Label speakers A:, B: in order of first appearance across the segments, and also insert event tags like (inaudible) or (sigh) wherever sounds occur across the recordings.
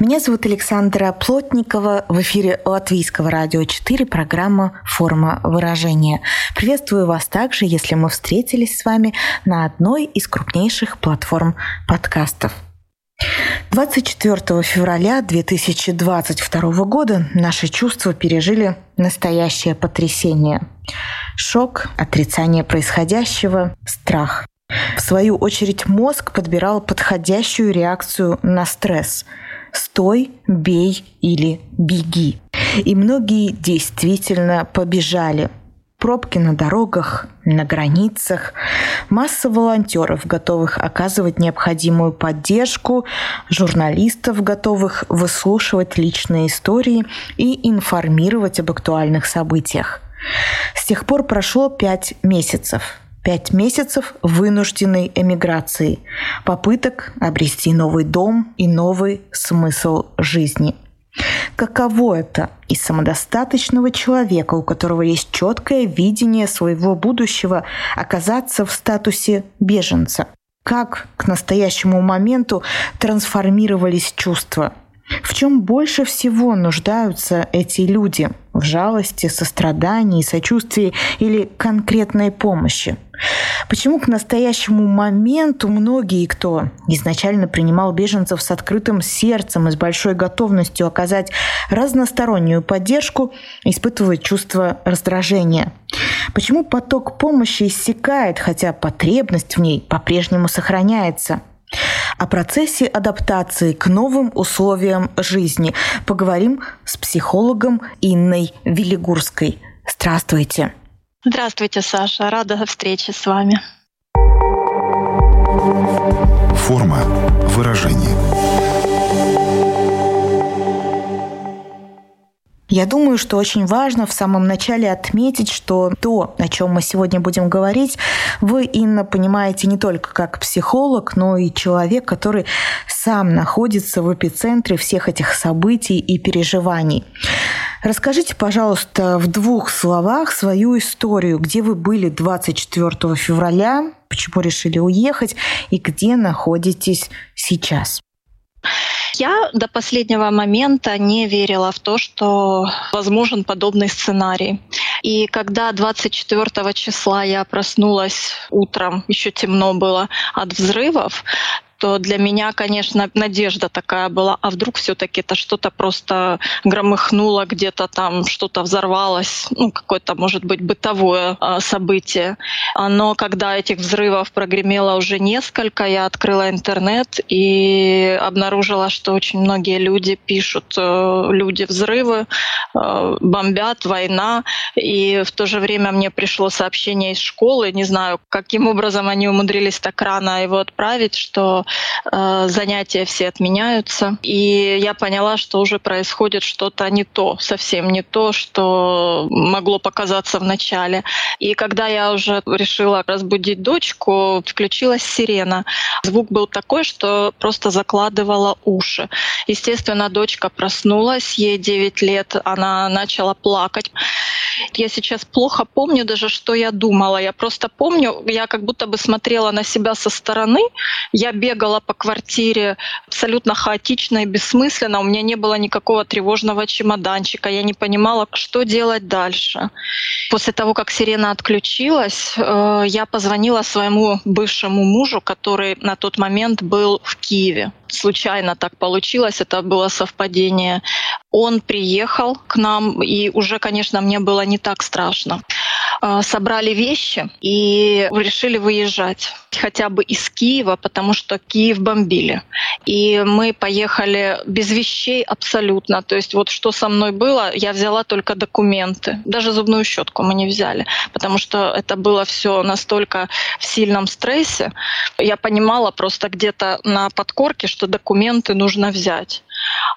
A: Меня зовут Александра Плотникова. В эфире Латвийского радио 4 программа «Форма выражения». Приветствую вас также, если мы встретились с вами на одной из крупнейших платформ подкастов. 24 февраля 2022 года наши чувства пережили настоящее потрясение. Шок, отрицание происходящего, страх. В свою очередь мозг подбирал подходящую реакцию на стресс. Стой, бей или беги. И многие действительно побежали. Пробки на дорогах, на границах, масса волонтеров, готовых оказывать необходимую поддержку, журналистов, готовых выслушивать личные истории и информировать об актуальных событиях. С тех пор прошло пять месяцев – пять месяцев вынужденной эмиграции, попыток обрести новый дом и новый смысл жизни. Каково это из самодостаточного человека, у которого есть четкое видение своего будущего, оказаться в статусе беженца? Как к настоящему моменту трансформировались чувства – в чем больше всего нуждаются эти люди? В жалости, сострадании, сочувствии или конкретной помощи? Почему к настоящему моменту многие, кто изначально принимал беженцев с открытым сердцем и с большой готовностью оказать разностороннюю поддержку, испытывают чувство раздражения? Почему поток помощи иссякает, хотя потребность в ней по-прежнему сохраняется? О процессе адаптации к новым условиям жизни поговорим с психологом Инной Велигурской. Здравствуйте.
B: Здравствуйте, Саша. Рада встрече с вами.
C: Форма выражения.
A: Я думаю, что очень важно в самом начале отметить, что то, о чем мы сегодня будем говорить, вы, Инна, понимаете не только как психолог, но и человек, который сам находится в эпицентре всех этих событий и переживаний. Расскажите, пожалуйста, в двух словах свою историю, где вы были 24 февраля, почему решили уехать и где находитесь сейчас.
B: Я до последнего момента не верила в то, что возможен подобный сценарий. И когда 24 числа я проснулась утром, еще темно было от взрывов, что для меня, конечно, надежда такая была, а вдруг все-таки это что-то просто громыхнуло где-то там, что-то взорвалось, ну, какое-то, может быть, бытовое э, событие. Но когда этих взрывов прогремело уже несколько, я открыла интернет и обнаружила, что очень многие люди пишут, э, люди взрывы, э, бомбят, война, и в то же время мне пришло сообщение из школы, не знаю, каким образом они умудрились так рано его отправить, что занятия все отменяются. И я поняла, что уже происходит что-то не то, совсем не то, что могло показаться в начале. И когда я уже решила разбудить дочку, включилась сирена. Звук был такой, что просто закладывала уши. Естественно, дочка проснулась, ей 9 лет, она начала плакать. Я сейчас плохо помню даже, что я думала. Я просто помню, я как будто бы смотрела на себя со стороны. Я бегала по квартире абсолютно хаотично и бессмысленно. У меня не было никакого тревожного чемоданчика. Я не понимала, что делать дальше. После того, как сирена отключилась, э, я позвонила своему бывшему мужу, который на тот момент был в Киеве случайно так получилось, это было совпадение. Он приехал к нам, и уже, конечно, мне было не так страшно. А, собрали вещи и решили выезжать хотя бы из Киева, потому что Киев бомбили. И мы поехали без вещей абсолютно. То есть вот что со мной было, я взяла только документы. Даже зубную щетку мы не взяли, потому что это было все настолько в сильном стрессе. Я понимала просто где-то на подкорке, что документы нужно взять.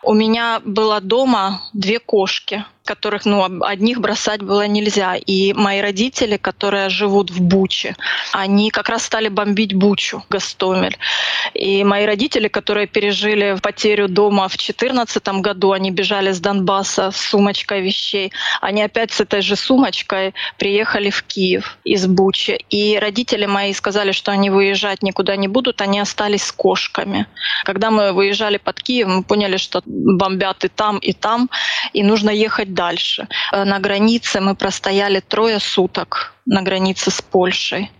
B: У меня было дома две кошки. Которых, ну, одних бросать было нельзя. И мои родители, которые живут в Буче, они как раз стали бомбить Бучу, Гастомель. И мои родители, которые пережили потерю дома в 2014 году, они бежали с Донбасса с сумочкой вещей, они опять с этой же сумочкой приехали в Киев из Бучи. И родители мои сказали, что они выезжать никуда не будут, они остались с кошками. Когда мы выезжали под Киев, мы поняли, что бомбят и там, и там, и нужно ехать дальше. Э, на границе мы простояли трое суток на границе с Польшей.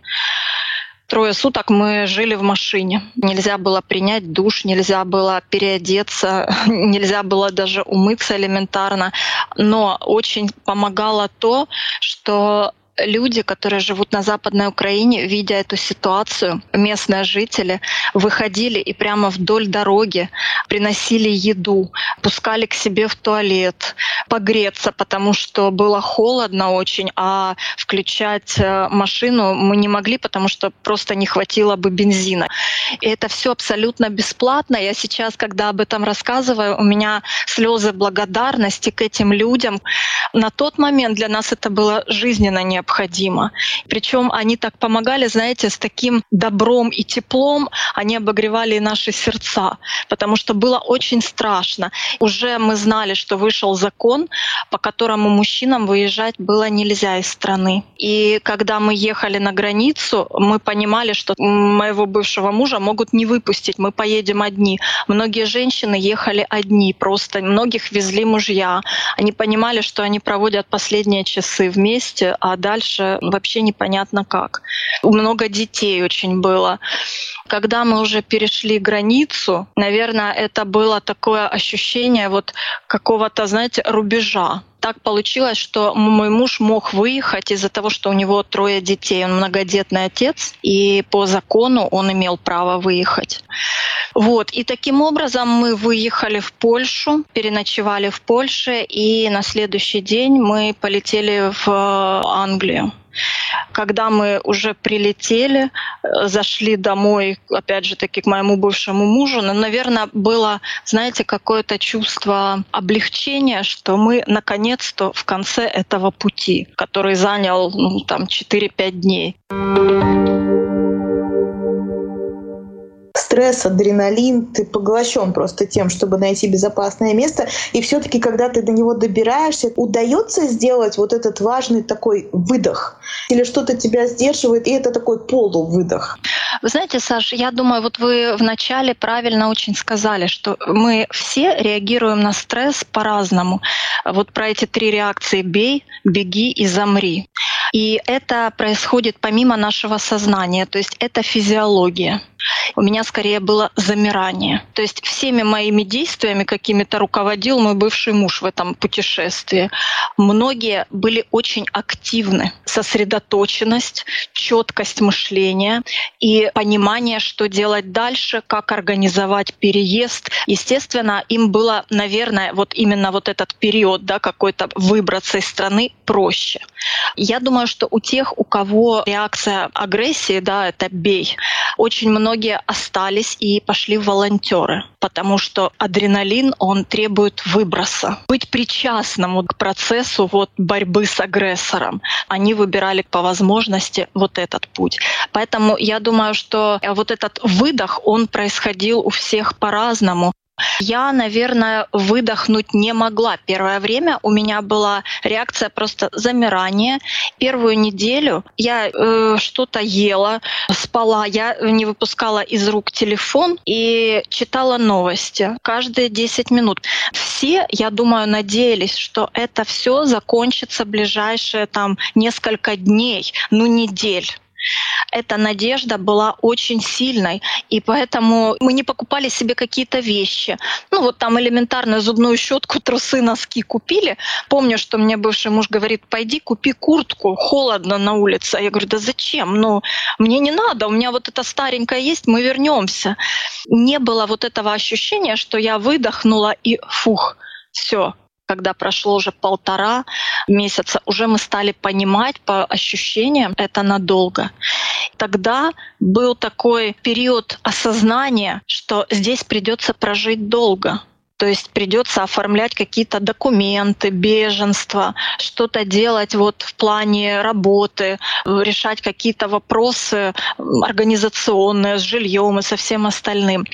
B: Трое суток мы жили в машине. Нельзя было принять душ, нельзя было переодеться, (laughs) нельзя было даже умыться элементарно. Но очень помогало то, что люди, которые живут на Западной Украине, видя эту ситуацию, местные жители выходили и прямо вдоль дороги приносили еду, пускали к себе в туалет, погреться, потому что было холодно очень, а включать э, машину мы не могли, потому что просто не хватило бы бензина. И это все абсолютно бесплатно. Я сейчас, когда об этом рассказываю, у меня слезы благодарности к этим людям. На тот момент для нас это было жизненно необходимо необходимо. Причем они так помогали, знаете, с таким добром и теплом, они обогревали наши сердца, потому что было очень страшно. Уже мы знали, что вышел закон, по которому мужчинам выезжать было нельзя из страны. И когда мы ехали на границу, мы понимали, что моего бывшего мужа могут не выпустить, мы поедем одни. Многие женщины ехали одни, просто многих везли мужья. Они понимали, что они проводят последние часы вместе, а дальше дальше вообще непонятно как. Много детей очень было. Когда мы уже перешли границу, наверное, это было такое ощущение вот какого-то, знаете, рубежа так получилось, что мой муж мог выехать из-за того, что у него трое детей. Он многодетный отец, и по закону он имел право выехать. Вот. И таким образом мы выехали в Польшу, переночевали в Польше, и на следующий день мы полетели в Англию. Когда мы уже прилетели, э, зашли домой, опять же таки, к моему бывшему мужу, но, наверное, было, знаете, какое-то чувство облегчения, что мы наконец-то в конце этого пути, который занял ну, там 4-5 дней
A: стресс, адреналин, ты поглощен просто тем, чтобы найти безопасное место. И все-таки, когда ты до него добираешься, удается сделать вот этот важный такой выдох? Или что-то тебя сдерживает, и это такой полувыдох?
B: Вы знаете, Саша, я думаю, вот вы вначале правильно очень сказали, что мы все реагируем на стресс по-разному. Вот про эти три реакции «бей», «беги» и «замри». И это происходит помимо нашего сознания, то есть это физиология. У меня скорее было замирание. То есть всеми моими действиями какими-то руководил мой бывший муж в этом путешествии. Многие были очень активны. Сосредоточенность, четкость мышления и понимание, что делать дальше, как организовать переезд. Естественно, им было, наверное, вот именно вот этот период, да, какой-то выбраться из страны проще. Я думаю, что у тех, у кого реакция агрессии, да, это бей, очень многие остались и пошли в волонтеры, потому что адреналин, он требует выброса. Быть причастным к процессу вот борьбы с агрессором. Они выбирали по возможности вот этот путь. Поэтому я думаю, что вот этот выдох, он происходил у всех по-разному. Я, наверное, выдохнуть не могла. Первое время у меня была реакция просто замирания. Первую неделю я э, что-то ела, спала, я не выпускала из рук телефон и читала новости каждые 10 минут. Все, я думаю, надеялись, что это все закончится ближайшие там несколько дней, ну недель эта надежда была очень сильной, и поэтому мы не покупали себе какие-то вещи. Ну вот там элементарную зубную щетку, (laughs) трусы, носки купили. Помню, что мне бывший муж говорит, пойди купи куртку, холодно на улице. Я говорю, да зачем? Ну, мне не надо, у меня вот это старенькое есть, мы вернемся. Не было вот этого ощущения, что я выдохнула и фух, все, когда прошло уже полтора месяца, уже мы стали понимать по ощущениям, это надолго. Тогда был такой период осознания, что здесь придется прожить долго. То есть придется оформлять какие-то документы, беженство, что-то делать вот в плане работы, решать какие-то вопросы организационные с жильем и со всем остальным.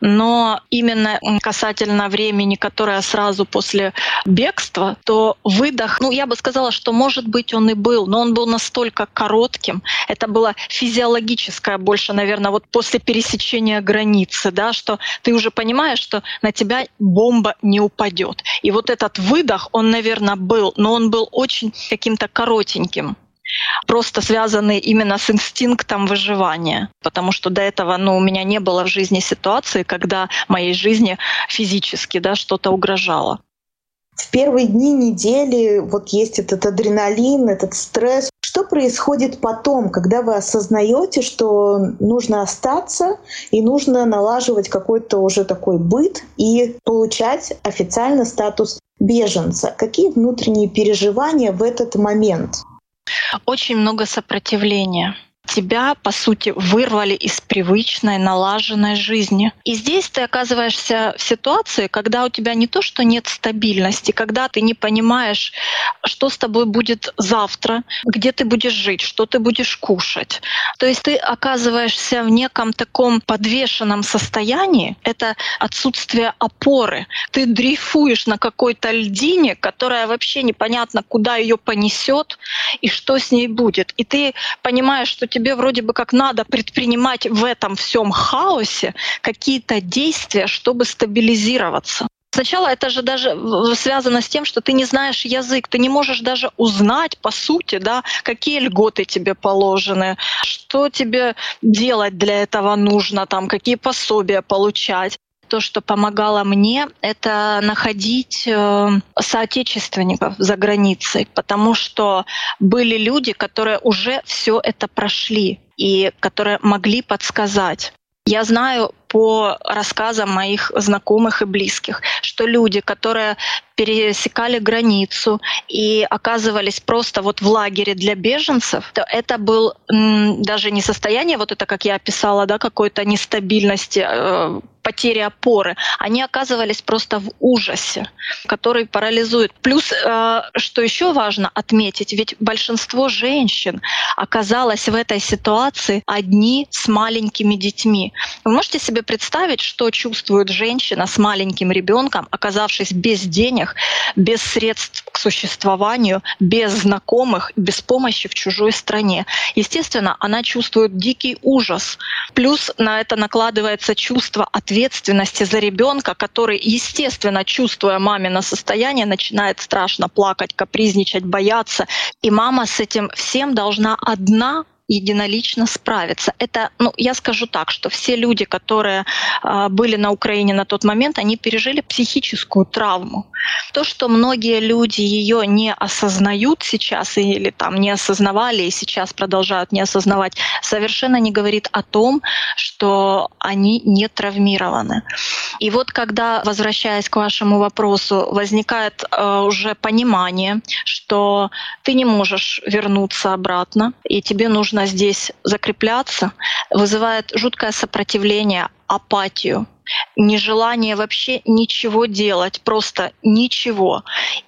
B: Но именно касательно времени, которое сразу после бегства, то выдох, ну я бы сказала, что может быть он и был, но он был настолько коротким. Это было физиологическое больше, наверное, вот после пересечения границы, да, что ты уже понимаешь, что на тебя бомба не упадет. И вот этот выдох, он, наверное, был, но он был очень каким-то коротеньким просто связанный именно с инстинктом выживания, потому что до этого ну, у меня не было в жизни ситуации, когда моей жизни физически да, что-то угрожало.
A: В первые дни недели вот есть этот адреналин, этот стресс. Что происходит потом, когда вы осознаете, что нужно остаться и нужно налаживать какой-то уже такой быт и получать официально статус беженца? Какие внутренние переживания в этот момент?
B: Очень много сопротивления тебя, по сути, вырвали из привычной, налаженной жизни. И здесь ты оказываешься в ситуации, когда у тебя не то, что нет стабильности, когда ты не понимаешь, что с тобой будет завтра, где ты будешь жить, что ты будешь кушать. То есть ты оказываешься в неком таком подвешенном состоянии. Это отсутствие опоры. Ты дрейфуешь на какой-то льдине, которая вообще непонятно, куда ее понесет и что с ней будет. И ты понимаешь, что тебе вроде бы как надо предпринимать в этом всем хаосе какие-то действия, чтобы стабилизироваться. Сначала это же даже связано с тем, что ты не знаешь язык, ты не можешь даже узнать, по сути, да, какие льготы тебе положены, что тебе делать для этого нужно, там, какие пособия получать то, что помогало мне, это находить э, соотечественников за границей, потому что были люди, которые уже все это прошли и которые могли подсказать. Я знаю по рассказам моих знакомых и близких, что люди, которые пересекали границу и оказывались просто вот в лагере для беженцев, то это был даже не состояние, вот это, как я описала, да, какой-то нестабильности, э, потери опоры, они оказывались просто в ужасе, который парализует. Плюс, э, что еще важно отметить, ведь большинство женщин оказалось в этой ситуации одни с маленькими детьми. Вы можете себе представить, что чувствует женщина с маленьким ребенком, оказавшись без денег, без средств к существованию, без знакомых, без помощи в чужой стране. Естественно, она чувствует дикий ужас. Плюс на это накладывается чувство ответственности за ребенка, который, естественно, чувствуя мамино состояние, начинает страшно плакать, капризничать, бояться. И мама с этим всем должна одна единолично справиться. Это, ну, я скажу так, что все люди, которые э, были на Украине на тот момент, они пережили психическую травму. То, что многие люди ее не осознают сейчас или там не осознавали и сейчас продолжают не осознавать, совершенно не говорит о том, что они не травмированы. И вот когда, возвращаясь к вашему вопросу, возникает э, уже понимание, что ты не можешь вернуться обратно, и тебе нужно нужно здесь закрепляться, вызывает жуткое сопротивление, апатию, нежелание вообще ничего делать, просто ничего.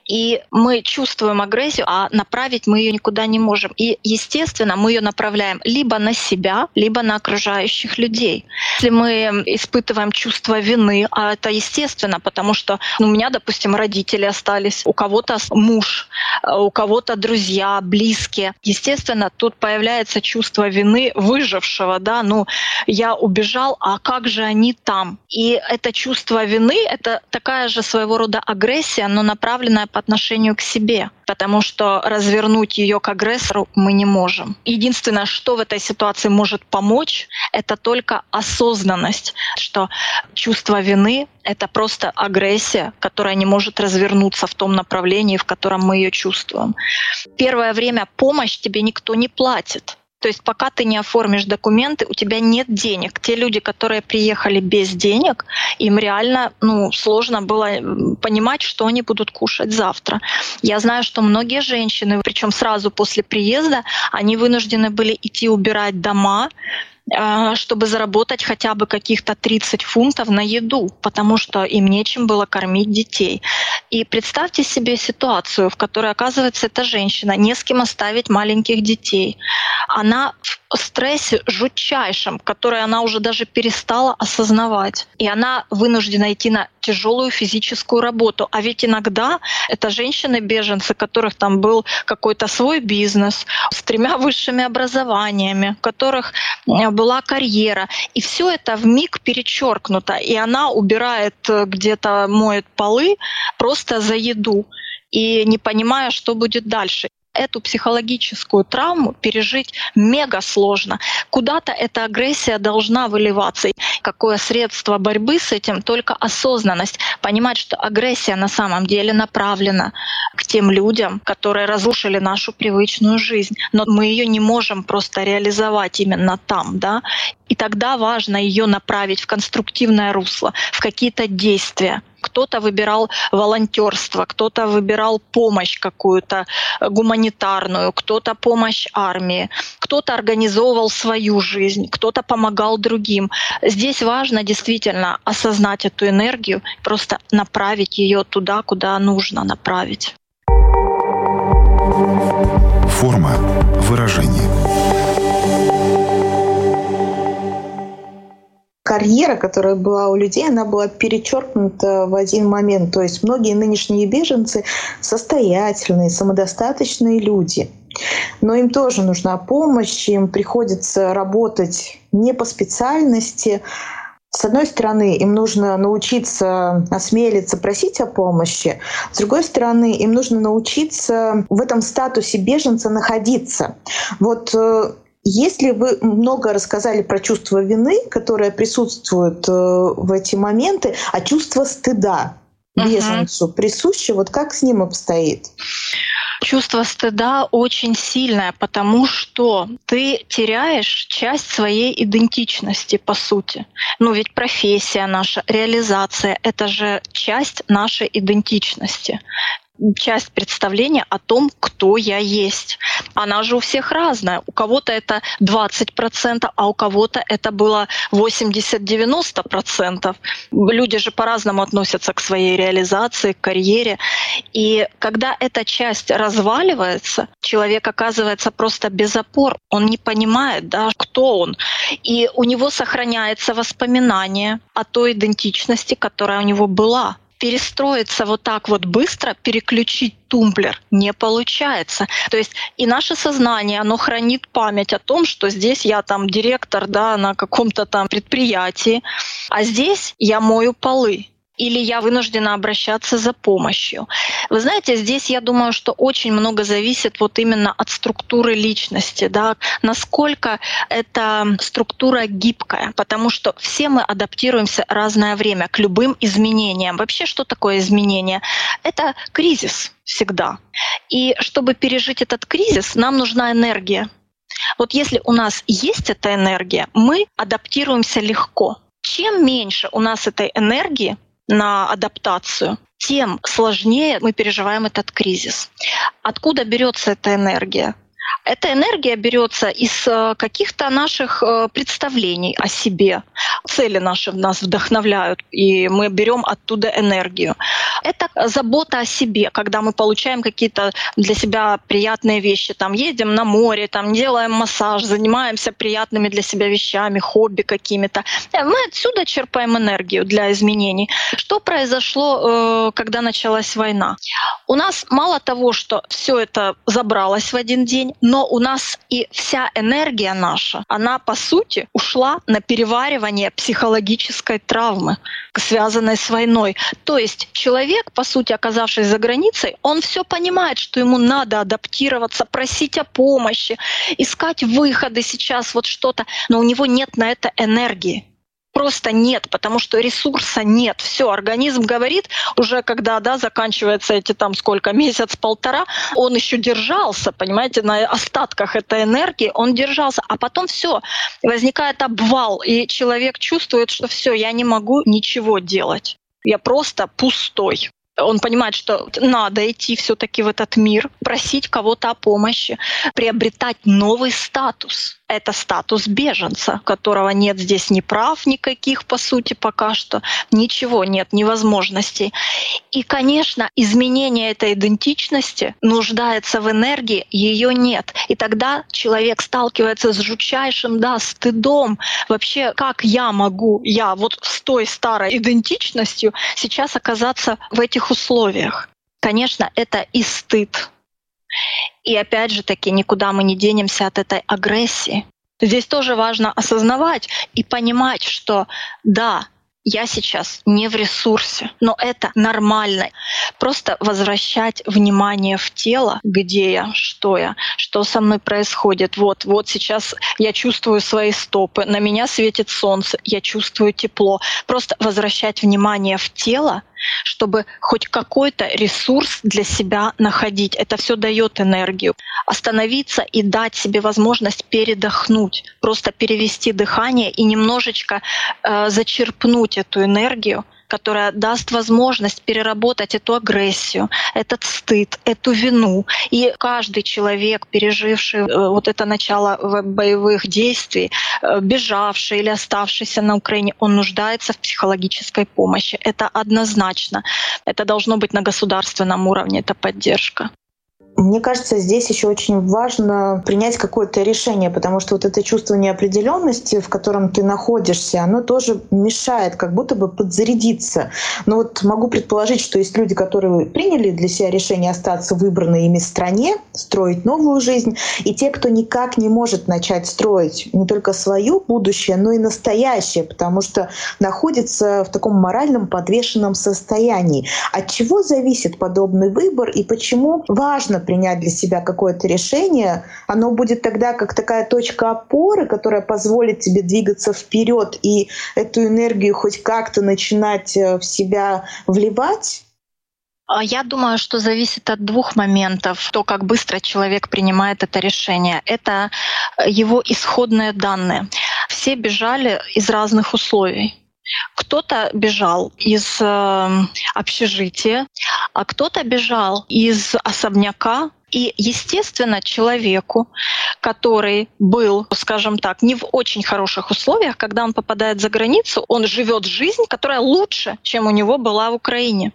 B: И мы чувствуем агрессию, а направить мы ее никуда не можем. И, естественно, мы ее направляем либо на себя, либо на окружающих людей. Если мы испытываем чувство вины, а это естественно, потому что ну, у меня, допустим, родители остались, у кого-то муж, у кого-то друзья, близкие. Естественно, тут появляется чувство вины выжившего, да, ну, я убежал, а как же они там? И это чувство вины — это такая же своего рода агрессия, но направленная по отношению к себе, потому что развернуть ее к агрессору мы не можем. Единственное, что в этой ситуации может помочь, это только осознанность, что чувство вины — это просто агрессия, которая не может развернуться в том направлении, в котором мы ее чувствуем. Первое время помощь тебе никто не платит. То есть пока ты не оформишь документы, у тебя нет денег. Те люди, которые приехали без денег, им реально ну, сложно было понимать, что они будут кушать завтра. Я знаю, что многие женщины, причем сразу после приезда, они вынуждены были идти убирать дома, чтобы заработать хотя бы каких-то 30 фунтов на еду, потому что им нечем было кормить детей. И представьте себе ситуацию, в которой оказывается эта женщина, не с кем оставить маленьких детей. Она в стрессе жутчайшем, который она уже даже перестала осознавать. И она вынуждена идти на тяжелую физическую работу. А ведь иногда это женщины-беженцы, у которых там был какой-то свой бизнес с тремя высшими образованиями, у которых была карьера. И все это в миг перечеркнуто. И она убирает э, где-то, моет полы просто за еду и не понимая, что будет дальше эту психологическую травму пережить мега сложно. Куда-то эта агрессия должна выливаться. Какое средство борьбы с этим? Только осознанность. Понимать, что агрессия на самом деле направлена к тем людям, которые разрушили нашу привычную жизнь. Но мы ее не можем просто реализовать именно там. Да? И тогда важно ее направить в конструктивное русло, в какие-то действия кто-то выбирал волонтерство, кто-то выбирал помощь какую-то э, гуманитарную, кто-то помощь армии, кто-то организовывал свою жизнь, кто-то помогал другим. Здесь важно действительно осознать эту энергию, просто направить ее туда, куда нужно направить.
C: Форма выражения.
A: Карьера, которая была у людей, она была перечеркнута в один момент. То есть многие нынешние беженцы состоятельные, самодостаточные люди. Но им тоже нужна помощь, им приходится работать не по специальности. С одной стороны, им нужно научиться осмелиться просить о помощи, с другой стороны, им нужно научиться в этом статусе беженца находиться. Вот э, если вы много рассказали про чувство вины, которое присутствует э, в эти моменты, а чувство стыда беженцу uh-huh. присуще, вот как с ним обстоит?
B: Чувство стыда очень сильное, потому что ты теряешь часть своей идентичности, по сути. Ну ведь профессия наша, реализация — это же часть нашей идентичности часть представления о том, кто я есть. Она же у всех разная. У кого-то это 20%, а у кого-то это было 80-90%. Люди же по-разному относятся к своей реализации, к карьере. И когда эта часть разваливается, человек оказывается просто без опор. Он не понимает, да, кто он. И у него сохраняется воспоминание о той идентичности, которая у него была перестроиться вот так вот быстро, переключить тумблер не получается. То есть и наше сознание, оно хранит память о том, что здесь я там директор да, на каком-то там предприятии, а здесь я мою полы или я вынуждена обращаться за помощью. Вы знаете, здесь я думаю, что очень много зависит вот именно от структуры личности, да, насколько эта структура гибкая, потому что все мы адаптируемся разное время к любым изменениям. Вообще, что такое изменение? Это кризис всегда. И чтобы пережить этот кризис, нам нужна энергия. Вот если у нас есть эта энергия, мы адаптируемся легко. Чем меньше у нас этой энергии, на адаптацию, тем сложнее мы переживаем этот кризис. Откуда берется эта энергия? Эта энергия берется из э, каких-то наших э, представлений о себе. Цели наши нас вдохновляют, и мы берем оттуда энергию. Это забота о себе, когда мы получаем какие-то для себя приятные вещи. Там едем на море, там делаем массаж, занимаемся приятными для себя вещами, хобби какими-то. Э, мы отсюда черпаем энергию для изменений. Что произошло, когда началась война? У нас мало того, что все это забралось в один день, но у нас и вся энергия наша, она по сути ушла на переваривание психологической травмы, связанной с войной. То есть человек, по сути, оказавшись за границей, он все понимает, что ему надо адаптироваться, просить о помощи, искать выходы сейчас, вот что-то, но у него нет на это энергии просто нет, потому что ресурса нет. Все, организм говорит, уже когда да, заканчивается эти там сколько, месяц-полтора, он еще держался, понимаете, на остатках этой энергии, он держался, а потом все, возникает обвал, и человек чувствует, что все, я не могу ничего делать. Я просто пустой. Он понимает, что надо идти все-таки в этот мир, просить кого-то о помощи, приобретать новый статус. Это статус беженца, которого нет здесь ни прав никаких, по сути, пока что. Ничего нет, ни возможностей. И, конечно, изменение этой идентичности нуждается в энергии, ее нет. И тогда человек сталкивается с жутчайшим, да, стыдом. Вообще, как я могу, я вот с той старой идентичностью сейчас оказаться в этих условиях? Конечно, это и стыд, и опять же таки, никуда мы не денемся от этой агрессии. Здесь тоже важно осознавать и понимать, что да, я сейчас не в ресурсе, но это нормально. Просто возвращать внимание в тело, где я, что я, что со мной происходит. Вот, вот сейчас я чувствую свои стопы, на меня светит солнце, я чувствую тепло. Просто возвращать внимание в тело, чтобы хоть какой-то ресурс для себя находить. Это все дает энергию. Остановиться и дать себе возможность передохнуть, просто перевести дыхание и немножечко э, зачерпнуть эту энергию, которая даст возможность переработать эту агрессию, этот стыд, эту вину. И каждый человек, переживший э, вот это начало боевых действий, э, бежавший или оставшийся на Украине, он нуждается в психологической помощи. Это однозначно. Это должно быть на государственном уровне, это поддержка.
A: Мне кажется, здесь еще очень важно принять какое-то решение, потому что вот это чувство неопределенности, в котором ты находишься, оно тоже мешает как будто бы подзарядиться. Но вот могу предположить, что есть люди, которые приняли для себя решение остаться в выбранной ими стране, строить новую жизнь, и те, кто никак не может начать строить не только свое будущее, но и настоящее, потому что находится в таком моральном подвешенном состоянии. От чего зависит подобный выбор и почему важно принять для себя какое-то решение, оно будет тогда как такая точка опоры, которая позволит тебе двигаться вперед и эту энергию хоть как-то начинать э, в себя вливать?
B: А я думаю, что зависит от двух моментов. То, как быстро человек принимает это решение. Это э, его исходные данные. Все бежали из разных условий. Кто-то бежал из э, общежития, а кто-то бежал из особняка. И, естественно, человеку, который был, скажем так, не в очень хороших условиях, когда он попадает за границу, он живет жизнь, которая лучше, чем у него была в Украине.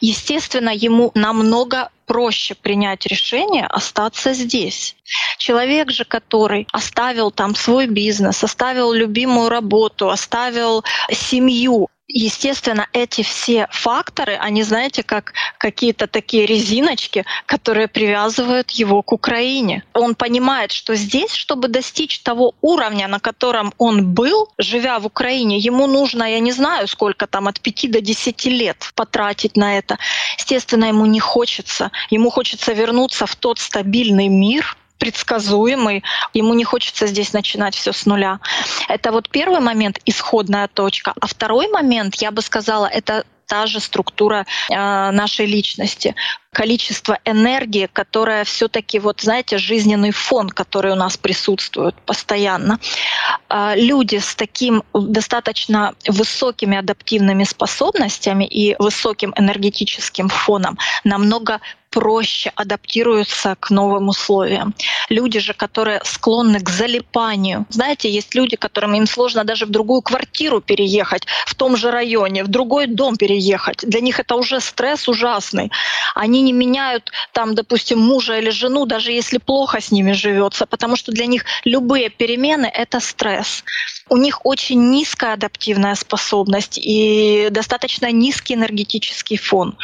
B: Естественно, ему намного проще принять решение остаться здесь. Человек же, который оставил там свой бизнес, оставил любимую работу, оставил семью, Естественно, эти все факторы, они, знаете, как какие-то такие резиночки, которые привязывают его к Украине. Он понимает, что здесь, чтобы достичь того уровня, на котором он был, живя в Украине, ему нужно, я не знаю, сколько там, от 5 до 10 лет потратить на это. Естественно, ему не хочется. Ему хочется вернуться в тот стабильный мир, предсказуемый, ему не хочется здесь начинать все с нуля. Это вот первый момент, исходная точка. А второй момент, я бы сказала, это та же структура э, нашей личности количество энергии, которая все-таки, вот знаете, жизненный фон, который у нас присутствует постоянно. А, люди с таким достаточно высокими адаптивными способностями и высоким энергетическим фоном намного проще адаптируются к новым условиям. Люди же, которые склонны к залипанию. Знаете, есть люди, которым им сложно даже в другую квартиру переехать, в том же районе, в другой дом переехать. Для них это уже стресс ужасный. Они не меняют там, допустим, мужа или жену, даже если плохо с ними живется, потому что для них любые перемены — это стресс у них очень низкая адаптивная способность и достаточно низкий энергетический фон.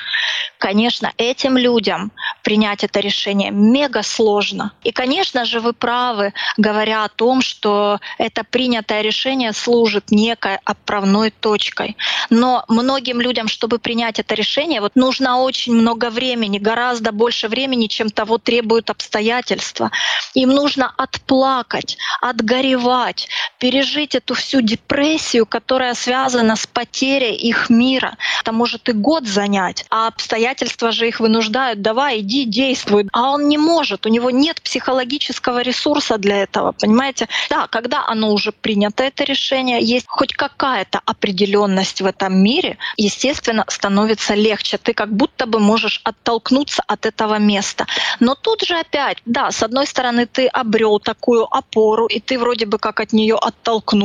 B: Конечно, этим людям принять это решение мега сложно. И, конечно же, вы правы, говоря о том, что это принятое решение служит некой отправной точкой. Но многим людям, чтобы принять это решение, вот нужно очень много времени, гораздо больше времени, чем того требуют обстоятельства. Им нужно отплакать, отгоревать, пережить пережить эту всю депрессию, которая связана с потерей их мира. Это может и год занять, а обстоятельства же их вынуждают давай, иди, действуй. А он не может, у него нет психологического ресурса для этого, понимаете? Да, когда оно уже принято, это решение, есть хоть какая-то определенность в этом мире, естественно, становится легче. Ты как будто бы можешь оттолкнуться от этого места. Но тут же опять, да, с одной стороны, ты обрел такую опору, и ты вроде бы как от нее оттолкнулся,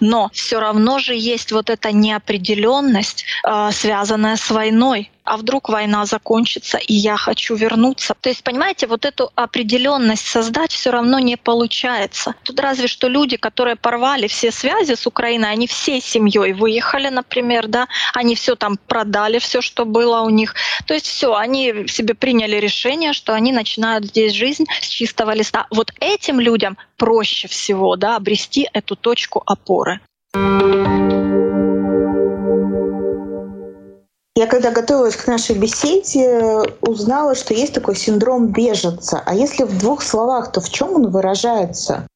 B: но все равно же есть вот эта неопределенность, э, связанная с войной а вдруг война закончится, и я хочу вернуться. То есть, понимаете, вот эту определенность создать все равно не получается. Тут разве что люди, которые порвали все связи с Украиной, они всей семьей выехали, например, да, они все там продали, все, что было у них. То есть все, они себе приняли решение, что они начинают здесь жизнь с чистого листа. Вот этим людям проще всего да, обрести эту точку опоры.
A: Я когда готовилась к нашей беседе, узнала, что есть такой синдром беженца. А если в двух словах, то в чем он выражается?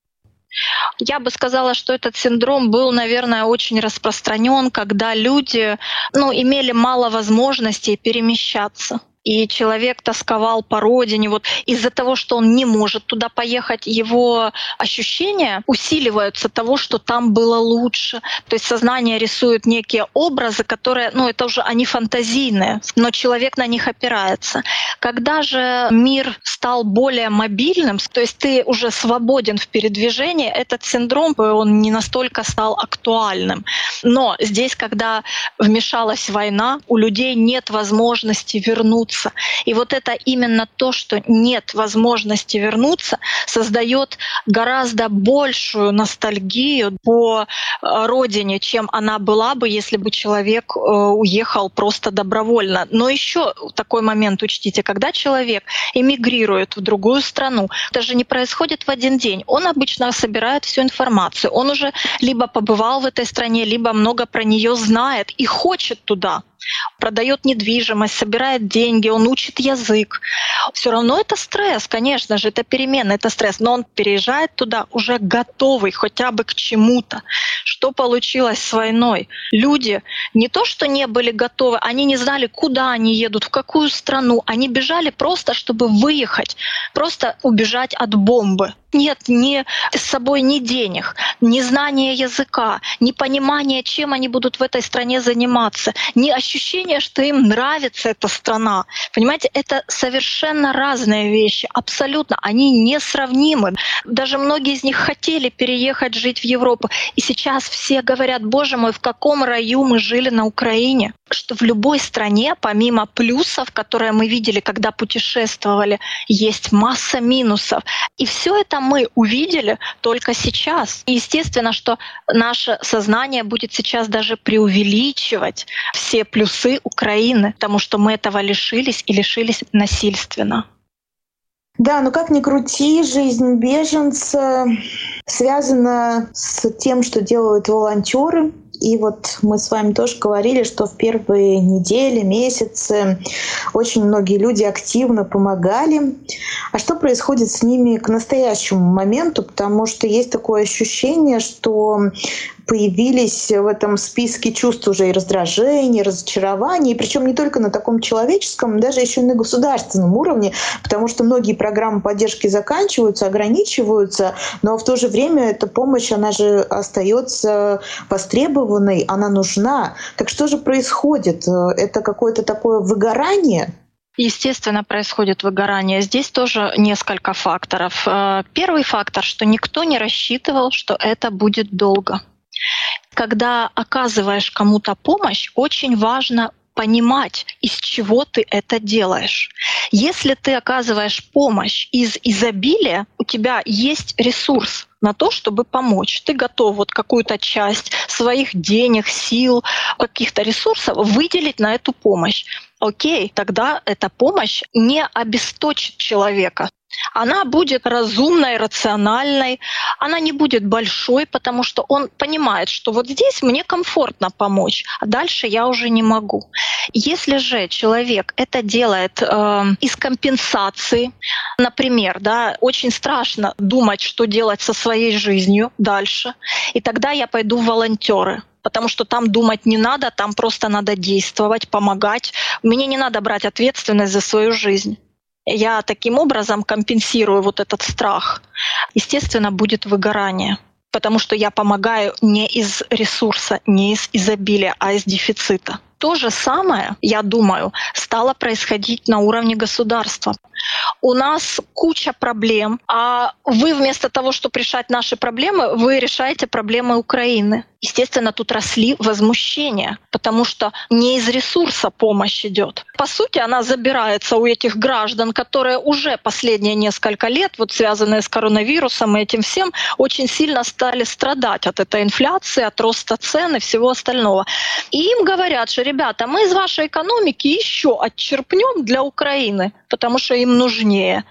B: Я бы сказала, что этот синдром был, наверное, очень распространен, когда люди ну, имели мало возможностей перемещаться и человек тосковал по родине. Вот из-за того, что он не может туда поехать, его ощущения усиливаются того, что там было лучше. То есть сознание рисует некие образы, которые, ну, это уже они фантазийные, но человек на них опирается. Когда же мир стал более мобильным, то есть ты уже свободен в передвижении, этот синдром, он не настолько стал актуальным. Но здесь, когда вмешалась война, у людей нет возможности вернуться вернуться. И вот это именно то, что нет возможности вернуться, создает гораздо большую ностальгию по э, родине, чем она была бы, если бы человек э, уехал просто добровольно. Но еще такой момент учтите, когда человек эмигрирует в другую страну, это же не происходит в один день. Он обычно собирает всю информацию. Он уже либо побывал в этой стране, либо много про нее знает и хочет туда продает недвижимость, собирает деньги, он учит язык. Все равно это стресс, конечно же, это перемена, это стресс, но он переезжает туда уже готовый хотя бы к чему-то. Что получилось с войной? Люди не то, что не были готовы, они не знали, куда они едут, в какую страну. Они бежали просто, чтобы выехать, просто убежать от бомбы нет ни с собой ни денег, ни знания языка, ни понимания, чем они будут в этой стране заниматься, ни ощущения, что им нравится эта страна. Понимаете, это совершенно разные вещи, абсолютно, они несравнимы. Даже многие из них хотели переехать жить в Европу. И сейчас все говорят, боже мой, в каком раю мы жили на Украине что в любой стране, помимо плюсов, которые мы видели, когда путешествовали, есть масса минусов. И все это мы увидели только сейчас. И естественно, что наше сознание будет сейчас даже преувеличивать все плюсы Украины, потому что мы этого лишились и лишились насильственно.
A: Да, но как ни крути, жизнь беженца связана с тем, что делают волонтеры, и вот мы с вами тоже говорили, что в первые недели, месяцы очень многие люди активно помогали. А что происходит с ними к настоящему моменту? Потому что есть такое ощущение, что появились в этом списке чувств уже и раздражения, и разочарования, и причем не только на таком человеческом, даже еще и на государственном уровне, потому что многие программы поддержки заканчиваются, ограничиваются, но в то же время эта помощь, она же остается востребованной, она нужна. Так что же происходит? Это какое-то такое выгорание?
B: Естественно, происходит выгорание. Здесь тоже несколько факторов. Э, первый фактор, что никто не рассчитывал, что это будет долго. Когда оказываешь кому-то помощь, очень важно понимать, из чего ты это делаешь. Если ты оказываешь помощь из изобилия, у тебя есть ресурс на то, чтобы помочь. Ты готов вот какую-то часть своих денег, сил, каких-то ресурсов выделить на эту помощь. Окей, тогда эта помощь не обесточит человека она будет разумной, рациональной, она не будет большой, потому что он понимает, что вот здесь мне комфортно помочь, а дальше я уже не могу. Если же человек это делает э, из компенсации, например, да, очень страшно думать, что делать со своей жизнью дальше, и тогда я пойду в волонтеры потому что там думать не надо, там просто надо действовать, помогать. Мне не надо брать ответственность за свою жизнь. Я таким образом компенсирую вот этот страх. Естественно, будет выгорание потому что я помогаю не из ресурса, не из изобилия, а из дефицита. То же самое, я думаю, стало происходить на уровне государства. У нас куча проблем, а вы вместо того, чтобы решать наши проблемы, вы решаете проблемы Украины. Естественно, тут росли возмущения, потому что не из ресурса помощь идет. По сути, она забирается у этих граждан, которые уже последние несколько лет, вот связанные с коронавирусом и этим всем, очень сильно стали страдать от этой инфляции, от роста цен и всего остального. И им говорят, что, ребята, мы из вашей экономики еще отчерпнем для Украины, потому что им нужнее.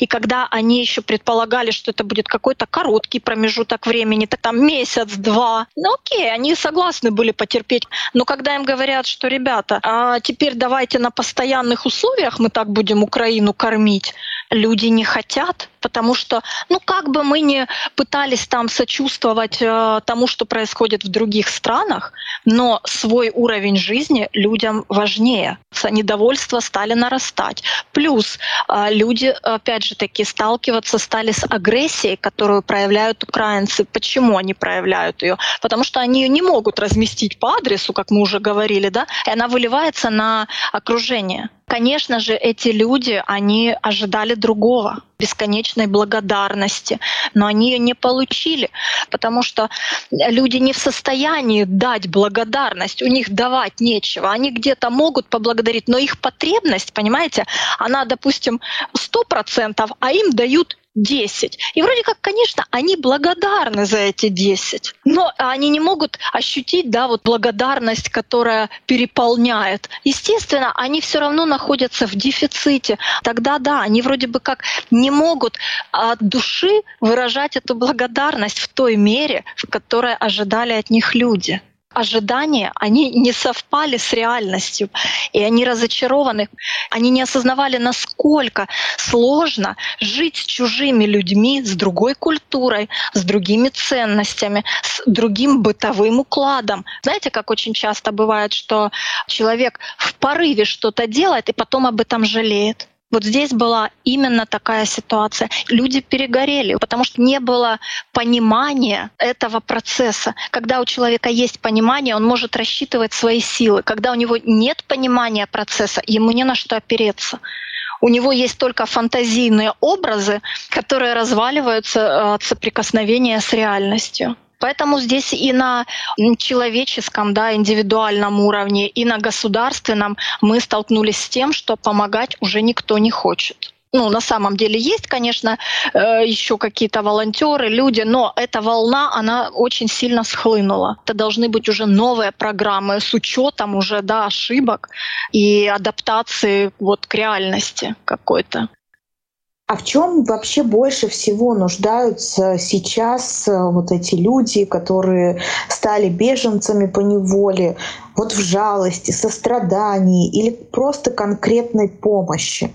B: И когда они еще предполагали, что это будет какой-то короткий промежуток времени, так там месяц-два, ну окей, они согласны были потерпеть. Но когда им говорят, что, ребята, а теперь давайте на постоянных условиях мы так будем Украину кормить, люди не хотят, потому что, ну как бы мы ни пытались там сочувствовать э, тому, что происходит в других странах, но свой уровень жизни людям важнее. Недовольство стали нарастать. Плюс э, люди, опять же таки, сталкиваться стали с агрессией, которую проявляют украинцы. Почему они проявляют ее? Потому что они ее не могут разместить по адресу, как мы уже говорили, да, и она выливается на окружение. Конечно же, эти люди, они ожидали другого, бесконечной благодарности, но они ее не получили, потому что люди не в состоянии дать благодарность, у них давать нечего. Они где-то могут поблагодарить, но их потребность, понимаете, она, допустим, 100%, а им дают 10. И вроде как, конечно, они благодарны за эти 10, но они не могут ощутить, да, вот благодарность, которая переполняет. Естественно, они все равно находятся в дефиците. Тогда, да, они вроде бы как не могут от души выражать эту благодарность в той мере, в которой ожидали от них люди ожидания, они не совпали с реальностью, и они разочарованы. Они не осознавали, насколько сложно жить с чужими людьми, с другой культурой, с другими ценностями, с другим бытовым укладом. Знаете, как очень часто бывает, что человек в порыве что-то делает и потом об этом жалеет. Вот здесь была именно такая ситуация. Люди перегорели, потому что не было понимания этого процесса. Когда у человека есть понимание, он может рассчитывать свои силы. Когда у него нет понимания процесса, ему не на что опереться у него есть только фантазийные образы, которые разваливаются э, от соприкосновения с реальностью. Поэтому здесь и на человеческом, да, индивидуальном уровне, и на государственном мы столкнулись с тем, что помогать уже никто не хочет ну, на самом деле есть, конечно, э, еще какие-то волонтеры, люди, но эта волна, она очень сильно схлынула. Это должны быть уже новые программы с учетом уже да, ошибок и адаптации вот к реальности какой-то.
A: А в чем вообще больше всего нуждаются сейчас э, вот эти люди, которые стали беженцами по неволе, вот в жалости, сострадании или просто конкретной помощи?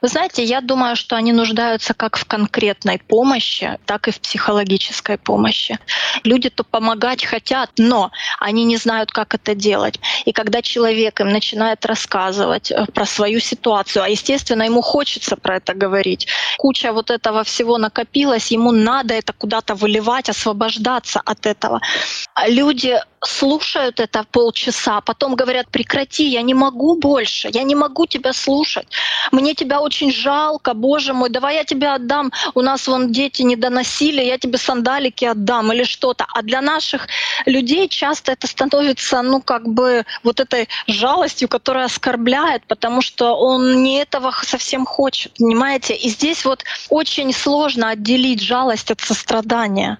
B: Вы знаете, я думаю, что они нуждаются как в конкретной помощи, так и в психологической помощи. Люди-то помогать хотят, но они не знают, как это делать. И когда человек им начинает рассказывать э, про свою ситуацию, а естественно ему хочется про это говорить, куча вот этого всего накопилась, ему надо это куда-то выливать, освобождаться от этого. Люди слушают это полчаса, потом говорят, прекрати, я не могу больше, я не могу тебя слушать, мне тебя очень жалко, боже мой, давай я тебе отдам, у нас вон дети не доносили, я тебе сандалики отдам или что-то. А для наших людей часто это становится, ну, как бы вот этой жалостью, которая оскорбляет, потому что он не этого совсем хочет, понимаете? И здесь вот очень сложно отделить жалость от сострадания.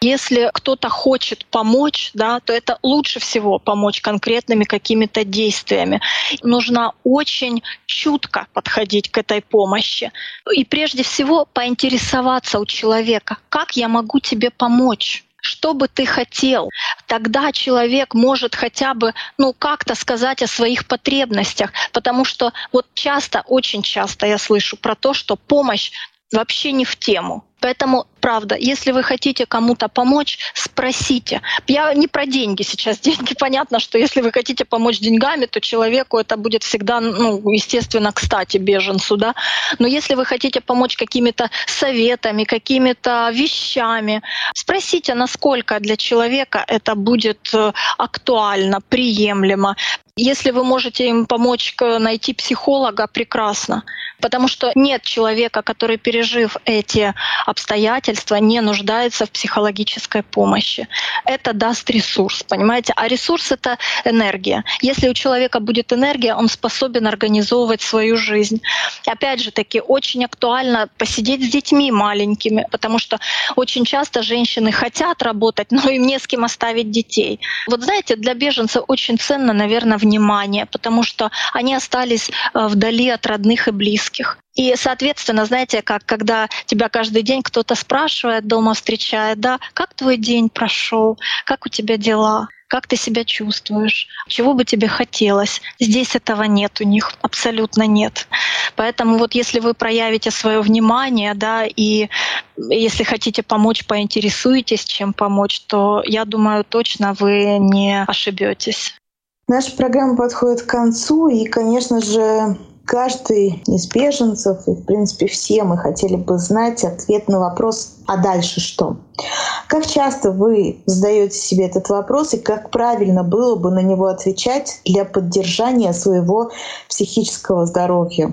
B: Если кто-то хочет помочь, да, то это лучше всего помочь конкретными какими-то действиями. Нужно очень чутко подходить к этой помощи. И прежде всего поинтересоваться у человека, как я могу тебе помочь что бы ты хотел. Тогда человек может хотя бы ну, как-то сказать о своих потребностях, потому что вот часто, очень часто я слышу про то, что помощь вообще не в тему. Поэтому, правда, если вы хотите кому-то помочь, спросите. Я не про деньги сейчас. (laughs) Деньги, понятно, что если вы хотите помочь деньгами, то человеку это будет всегда, ну, естественно, кстати, беженцу, да. Но если вы хотите помочь какими-то советами, какими-то вещами, спросите, насколько для человека это будет э, актуально, приемлемо. Если вы можете им помочь найти психолога, прекрасно. Потому что нет человека, который, пережив эти обстоятельства, не нуждается в психологической помощи. Это даст ресурс, понимаете? А ресурс — это энергия. Если у человека будет энергия, он способен организовывать свою жизнь. Опять же таки, очень актуально посидеть с детьми маленькими, потому что очень часто женщины хотят работать, но им не с кем оставить детей. Вот знаете, для беженцев очень ценно, наверное, внимание, потому что они остались э, вдали от родных и близких. И, соответственно, знаете, как когда тебя каждый день кто-то спрашивает, дома встречает, да, как твой день прошел, как у тебя дела, как ты себя чувствуешь, чего бы тебе хотелось. Здесь этого нет у них, абсолютно нет. Поэтому вот если вы проявите свое внимание, да, и если хотите помочь, поинтересуетесь, чем помочь, то я думаю, точно вы не ошибетесь.
A: Наша программа подходит к концу, и, конечно же, каждый из беженцев, и, в принципе, все мы хотели бы знать ответ на вопрос «А дальше что?». Как часто вы задаете себе этот вопрос, и как правильно было бы на него отвечать для поддержания своего психического здоровья?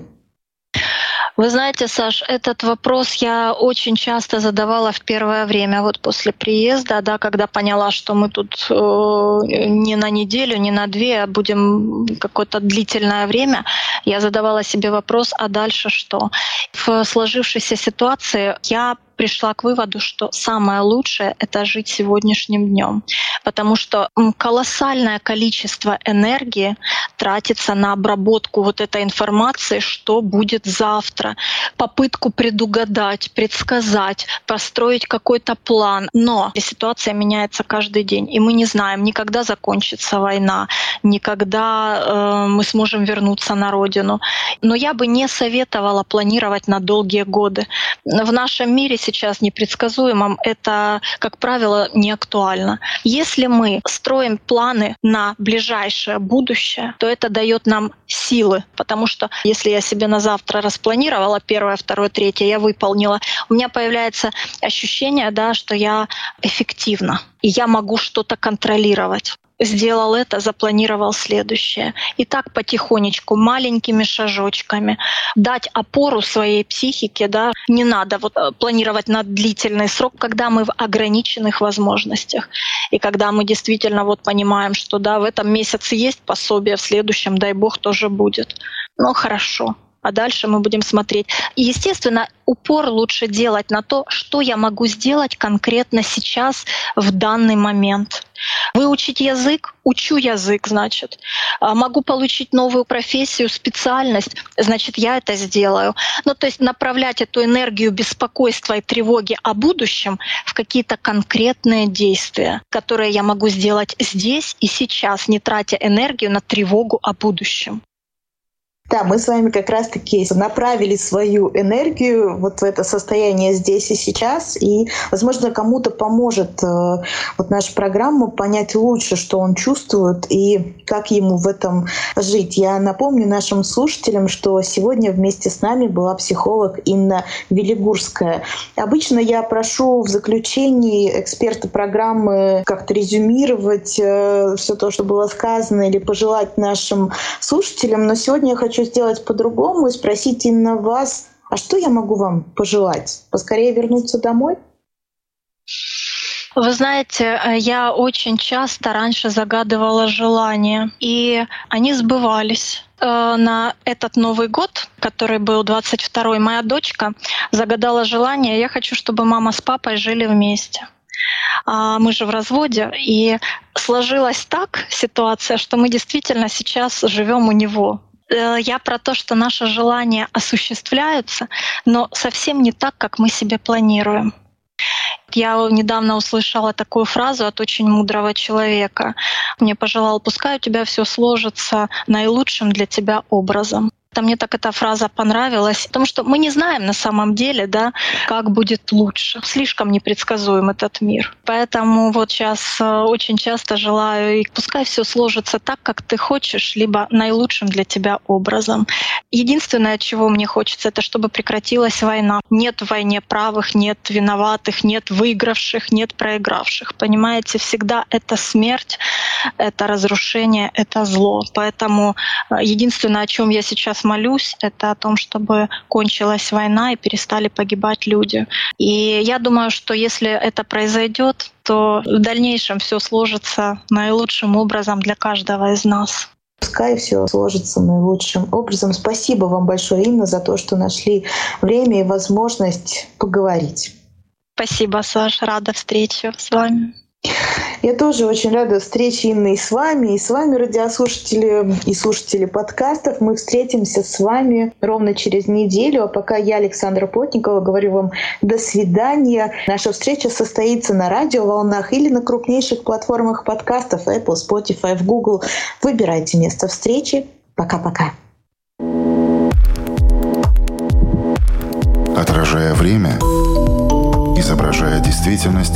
B: Вы знаете, Саш, этот вопрос я очень часто задавала в первое время, вот после приезда, да, когда поняла, что мы тут э, не на неделю, не на две, а будем какое-то длительное время, я задавала себе вопрос, а дальше что? В сложившейся ситуации я пришла к выводу, что самое лучшее — это жить сегодняшним днем, потому что колоссальное количество энергии тратится на обработку вот этой информации, что будет завтра, попытку предугадать, предсказать, построить какой-то план. Но ситуация меняется каждый день, и мы не знаем, никогда закончится война, никогда э, мы сможем вернуться на родину. Но я бы не советовала планировать на долгие годы. В нашем мире сейчас непредсказуемом, это, как правило, не актуально. Если мы строим планы на ближайшее будущее, то это дает нам силы, потому что если я себе на завтра распланировала первое, второе, третье, я выполнила, у меня появляется ощущение, да, что я эффективна, и я могу что-то контролировать сделал это, запланировал следующее. И так потихонечку, маленькими шажочками дать опору своей психике, да, не надо вот э, планировать на длительный срок, когда мы в ограниченных возможностях. И когда мы действительно вот понимаем, что да, в этом месяце есть пособие, в следующем, дай бог, тоже будет. Ну, хорошо а дальше мы будем смотреть. И, естественно, упор лучше делать на то, что я могу сделать конкретно сейчас, в данный момент. Выучить язык, учу язык, значит. А, могу получить новую профессию, специальность, значит, я это сделаю. Ну, то есть направлять эту энергию беспокойства и тревоги о будущем в какие-то конкретные действия, которые я могу сделать здесь и сейчас, не тратя энергию на тревогу о будущем.
A: Да, мы с вами как раз-таки направили свою энергию вот в это состояние здесь и сейчас, и, возможно, кому-то поможет э, вот наша программа понять лучше, что он чувствует и как ему в этом жить. Я напомню нашим слушателям, что сегодня вместе с нами была психолог Инна Велигурская. Обычно я прошу в заключении эксперта программы как-то резюмировать э, все то, что было сказано, или пожелать нашим слушателям, но сегодня я хочу хочу сделать по-другому и спросить именно вас, а что я могу вам пожелать? Поскорее вернуться домой?
B: Вы знаете, э, я очень часто раньше загадывала желания, и они сбывались э, на этот Новый год, который был 22-й, моя дочка загадала желание, я хочу, чтобы мама с папой жили вместе. А мы же в разводе, и сложилась так ситуация, что мы действительно сейчас живем у него. Э, я про то, что наши желания осуществляются, но совсем не так, как мы себе планируем. Я недавно услышала такую фразу от очень мудрого человека. Мне пожелал, пускай у тебя все сложится наилучшим для тебя образом. Там мне так эта фраза понравилась, потому что мы не знаем на самом деле, да, как будет лучше. Слишком непредсказуем этот мир. Поэтому вот сейчас э, очень часто желаю, и пускай все сложится так, как ты хочешь, либо наилучшим для тебя образом. Единственное, чего мне хочется, это чтобы прекратилась война. Нет в войне правых, нет виноватых, нет выигравших, нет проигравших. Понимаете, всегда это смерть, это разрушение, это зло. Поэтому э, единственное, о чем я сейчас сейчас молюсь, это о том, чтобы кончилась война и перестали погибать люди. И я думаю, что если это произойдет, то в дальнейшем все сложится наилучшим образом для каждого из нас.
A: Пускай все сложится наилучшим образом. Спасибо вам большое, Инна, за то, что нашли время и возможность поговорить.
B: Спасибо, Саш. Рада встрече с вами.
A: Я тоже очень рада встрече Инны и с вами, и с вами, радиослушатели и слушатели подкастов. Мы встретимся с вами ровно через неделю. А пока я, Александра Плотникова, говорю вам до свидания. Наша встреча состоится на радиоволнах или на крупнейших платформах подкастов Apple, Spotify, Google. Выбирайте место встречи. Пока-пока.
C: Отражая время, изображая действительность,